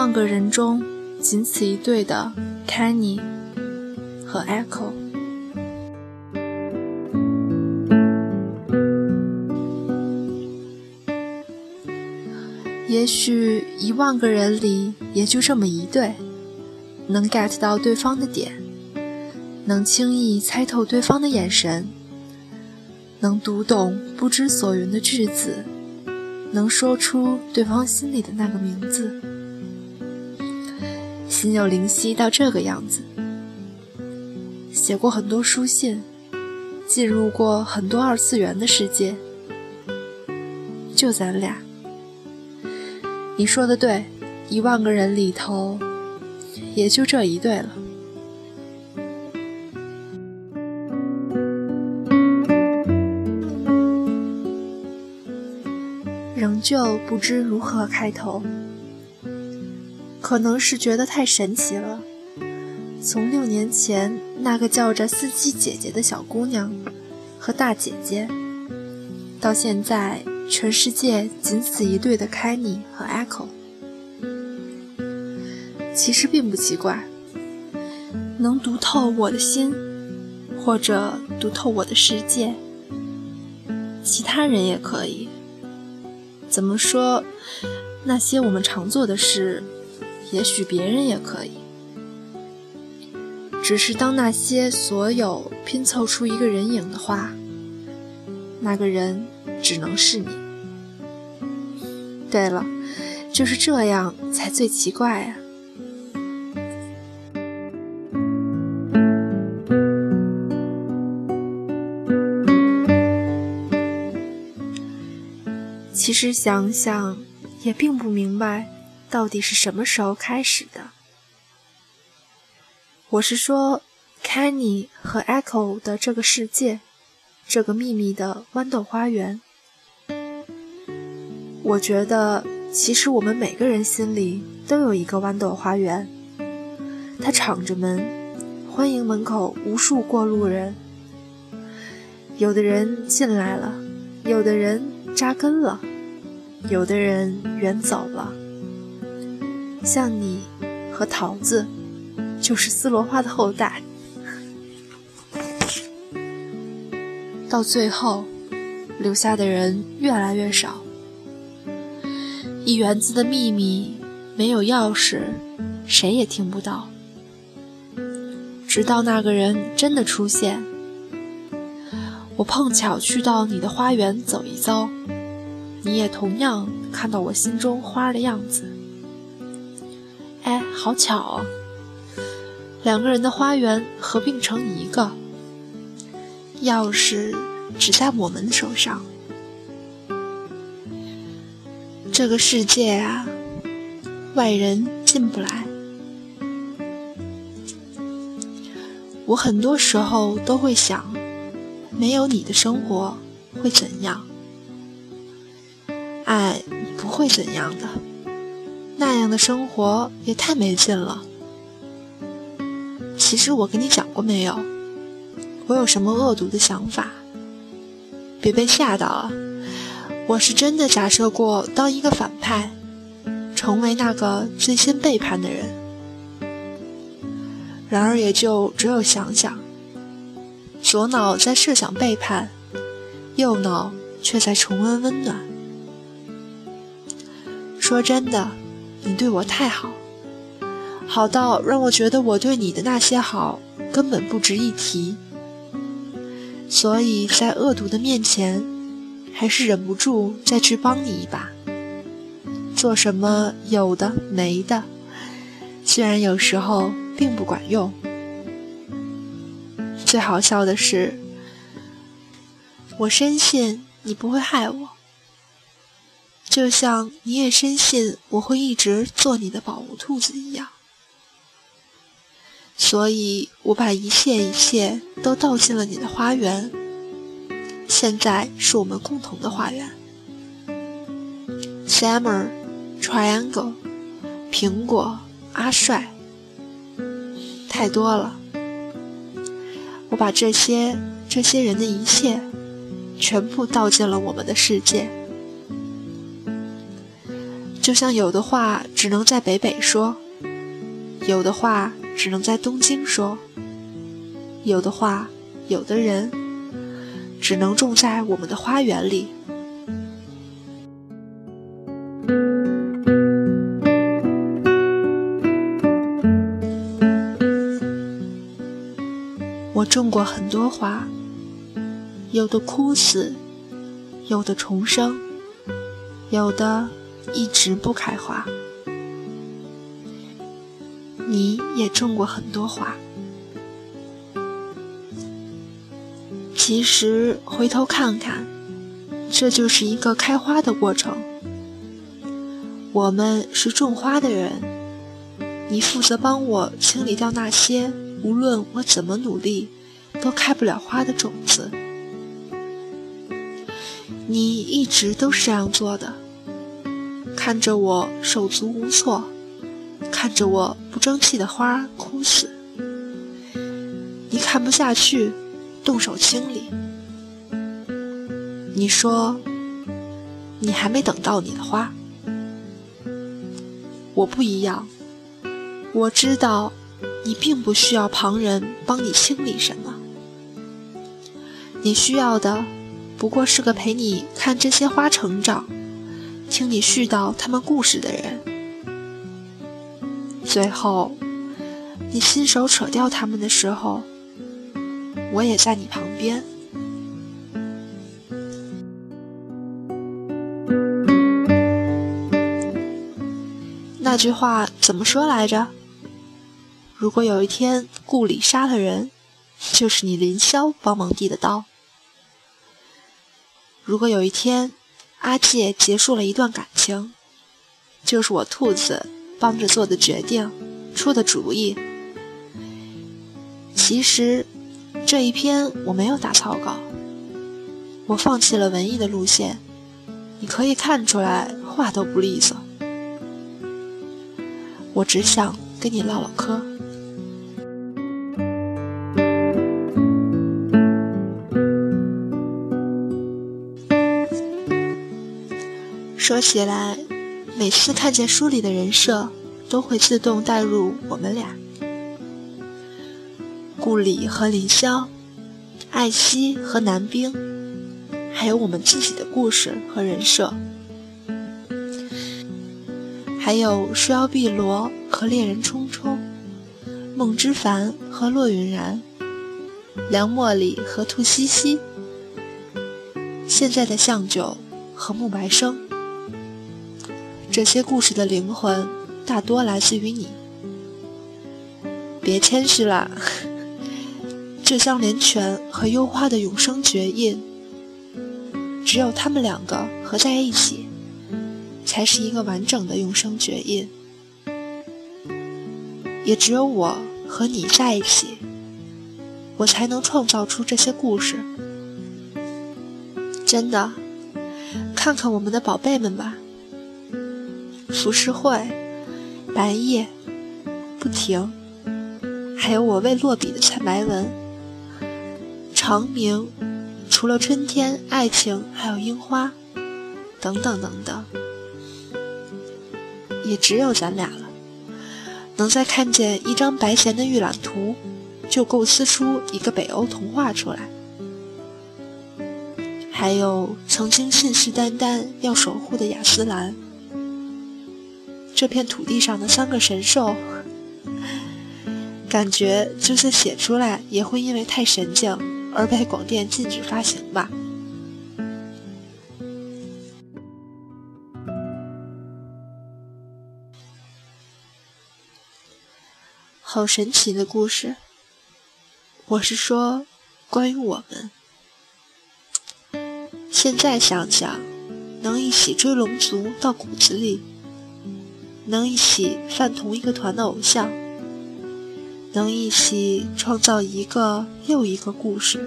万个人中仅此一对的 Kenny 和 Echo。也许一万个人里也就这么一对，能 get 到对方的点，能轻易猜透对方的眼神，能读懂不知所云的句子，能说出对方心里的那个名字。心有灵犀到这个样子，写过很多书信，进入过很多二次元的世界，就咱俩。你说的对，一万个人里头，也就这一对了。仍旧不知如何开头，可能是觉得太神奇了。从六年前那个叫着司机姐姐的小姑娘和大姐姐，到现在。全世界仅此一对的 Kenny 和 Echo，其实并不奇怪。能读透我的心，或者读透我的世界，其他人也可以。怎么说？那些我们常做的事，也许别人也可以。只是当那些所有拼凑出一个人影的话，那个人只能是你。对了，就是这样才最奇怪啊！其实想想也并不明白，到底是什么时候开始的。我是说，Kenny 和 Echo 的这个世界，这个秘密的豌豆花园。我觉得，其实我们每个人心里都有一个豌豆花园，它敞着门，欢迎门口无数过路人。有的人进来了，有的人扎根了，有的人远走了。像你和桃子，就是丝罗花的后代。到最后，留下的人越来越少。一园子的秘密，没有钥匙，谁也听不到。直到那个人真的出现，我碰巧去到你的花园走一遭，你也同样看到我心中花的样子。好巧哦！两个人的花园合并成一个，钥匙只在我们手上。这个世界啊，外人进不来。我很多时候都会想，没有你的生活会怎样？爱不会怎样的，那样的生活也太没劲了。其实我跟你讲过没有？我有什么恶毒的想法？别被吓到了。我是真的假设过当一个反派，成为那个最先背叛的人。然而也就只有想想，左脑在设想背叛，右脑却在重温温暖。说真的，你对我太好，好到让我觉得我对你的那些好根本不值一提。所以在恶毒的面前。还是忍不住再去帮你一把，做什么有的没的，虽然有时候并不管用。最好笑的是，我深信你不会害我，就像你也深信我会一直做你的保护兔子一样。所以我把一切一切都倒进了你的花园。现在是我们共同的花园。Summer Triangle，苹果阿帅，太多了。我把这些这些人的一切，全部倒进了我们的世界。就像有的话只能在北北说，有的话只能在东京说，有的话，有的人，只能种在我们的花园里。我种过很多花，有的枯死，有的重生，有的。一直不开花。你也种过很多花，其实回头看看，这就是一个开花的过程。我们是种花的人，你负责帮我清理掉那些无论我怎么努力都开不了花的种子。你一直都是这样做的。看着我手足无措，看着我不争气的花枯死，你看不下去，动手清理。你说，你还没等到你的花。我不一样，我知道，你并不需要旁人帮你清理什么，你需要的，不过是个陪你看这些花成长。听你絮叨他们故事的人，最后你亲手扯掉他们的时候，我也在你旁边。那句话怎么说来着？如果有一天顾里杀了人，就是你林霄帮忙递的刀。如果有一天。阿介结束了一段感情，就是我兔子帮着做的决定，出的主意。其实这一篇我没有打草稿，我放弃了文艺的路线，你可以看出来话都不利索。我只想跟你唠唠嗑。说起来，每次看见书里的人设，都会自动带入我们俩：顾里和林霄，艾希和南冰，还有我们自己的故事和人设，还有书妖碧罗和恋人冲冲，孟之凡和骆云然，梁茉莉和兔西西，现在的向九和慕白生。这些故事的灵魂大多来自于你，别谦虚了。这香莲泉和幽花的永生绝印，只有他们两个合在一起，才是一个完整的永生绝印。也只有我和你在一起，我才能创造出这些故事。真的，看看我们的宝贝们吧。浮世绘、白夜、不停，还有我未落笔的彩白文、长明，除了春天、爱情，还有樱花，等等等等，也只有咱俩了。能再看见一张白闲的预览图，就构思出一个北欧童话出来。还有曾经信誓旦旦要守护的雅斯兰。这片土地上的三个神兽，感觉就算写出来，也会因为太神经而被广电禁止发行吧。好神奇的故事，我是说，关于我们。现在想想，能一起追龙族到骨子里。能一起饭同一个团的偶像，能一起创造一个又一个故事，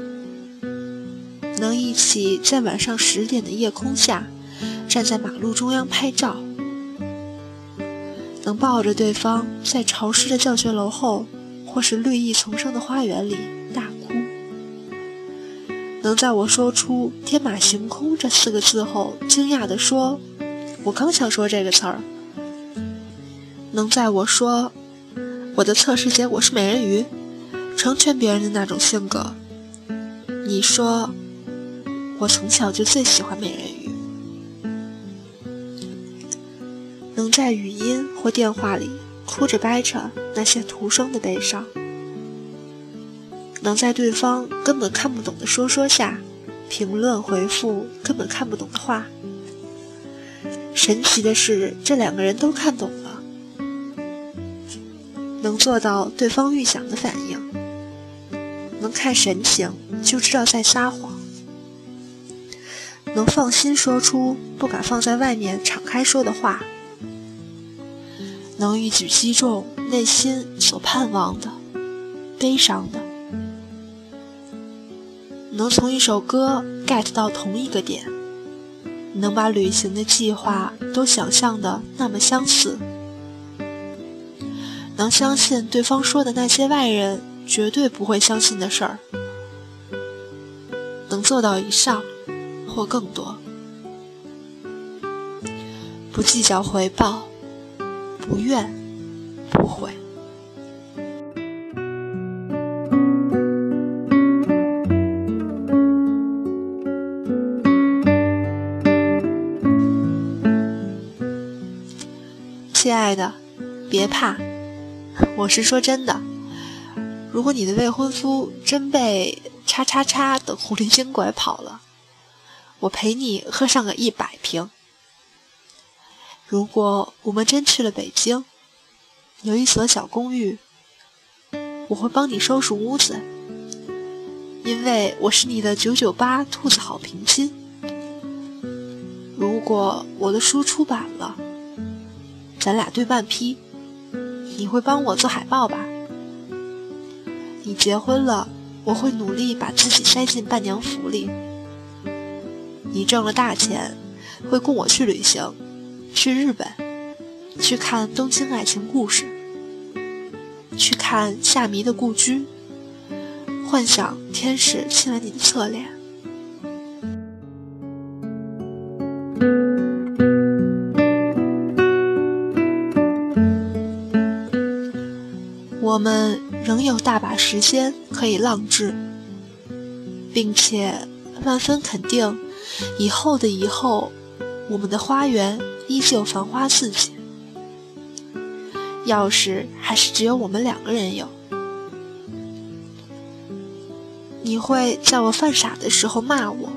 能一起在晚上十点的夜空下站在马路中央拍照，能抱着对方在潮湿的教学楼后或是绿意丛生的花园里大哭，能在我说出“天马行空”这四个字后惊讶地说：“我刚想说这个词儿。能在我说我的测试结果是美人鱼，成全别人的那种性格。你说我从小就最喜欢美人鱼。能在语音或电话里哭着掰扯那些徒生的悲伤。能在对方根本看不懂的说说下，评论回复根本看不懂的话。神奇的是，这两个人都看懂了，能做到对方预想的反应，能看神情就知道在撒谎，能放心说出不敢放在外面敞开说的话，能一举击中内心所盼望的、悲伤的。能从一首歌 get 到同一个点，能把旅行的计划都想象的那么相似，能相信对方说的那些外人绝对不会相信的事儿，能做到以上或更多，不计较回报，不怨不悔。亲爱的，别怕，我是说真的。如果你的未婚夫真被叉叉叉等狐狸精拐跑了，我陪你喝上个一百瓶。如果我们真去了北京，有一所小公寓，我会帮你收拾屋子，因为我是你的九九八兔子好评亲。如果我的书出版了，咱俩对半劈，你会帮我做海报吧？你结婚了，我会努力把自己塞进伴娘服里。你挣了大钱，会供我去旅行，去日本，去看《东京爱情故事》，去看夏迷的故居，幻想天使亲吻你的侧脸。有大把时间可以浪掷，并且万分肯定，以后的以后，我们的花园依旧繁花似锦。钥匙还是只有我们两个人有。你会在我犯傻的时候骂我，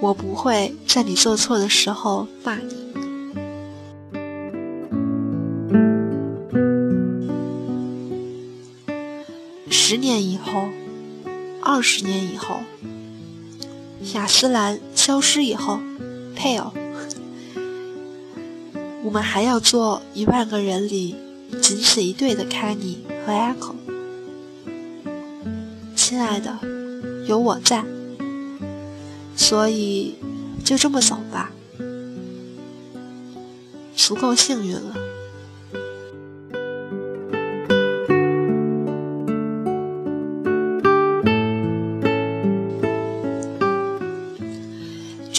我不会在你做错的时候骂你。十年以后，二十年以后，雅斯兰消失以后，配偶，我们还要做一万个人里仅此一对的 Kenny 和 Echo。亲爱的，有我在，所以就这么走吧，足够幸运了。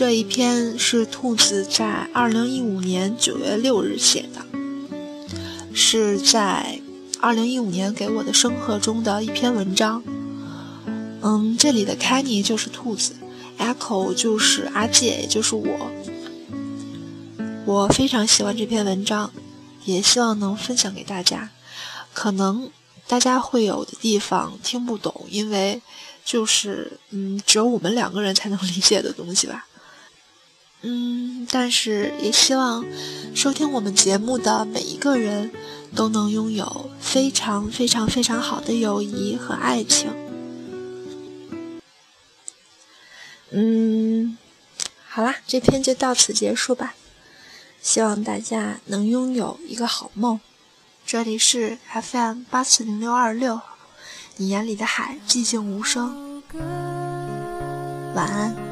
这一篇是兔子在二零一五年九月六日写的，是在二零一五年给我的生贺中的一篇文章。嗯，这里的 Kenny 就是兔子，Echo 就是阿介，也就是我。我非常喜欢这篇文章，也希望能分享给大家。可能大家会有的地方听不懂，因为就是嗯，只有我们两个人才能理解的东西吧。嗯，但是也希望收听我们节目的每一个人都能拥有非常非常非常好的友谊和爱情。嗯，好啦，这篇就到此结束吧。希望大家能拥有一个好梦。这里是 FM 八四零六二六，你眼里的海寂静无声。晚安。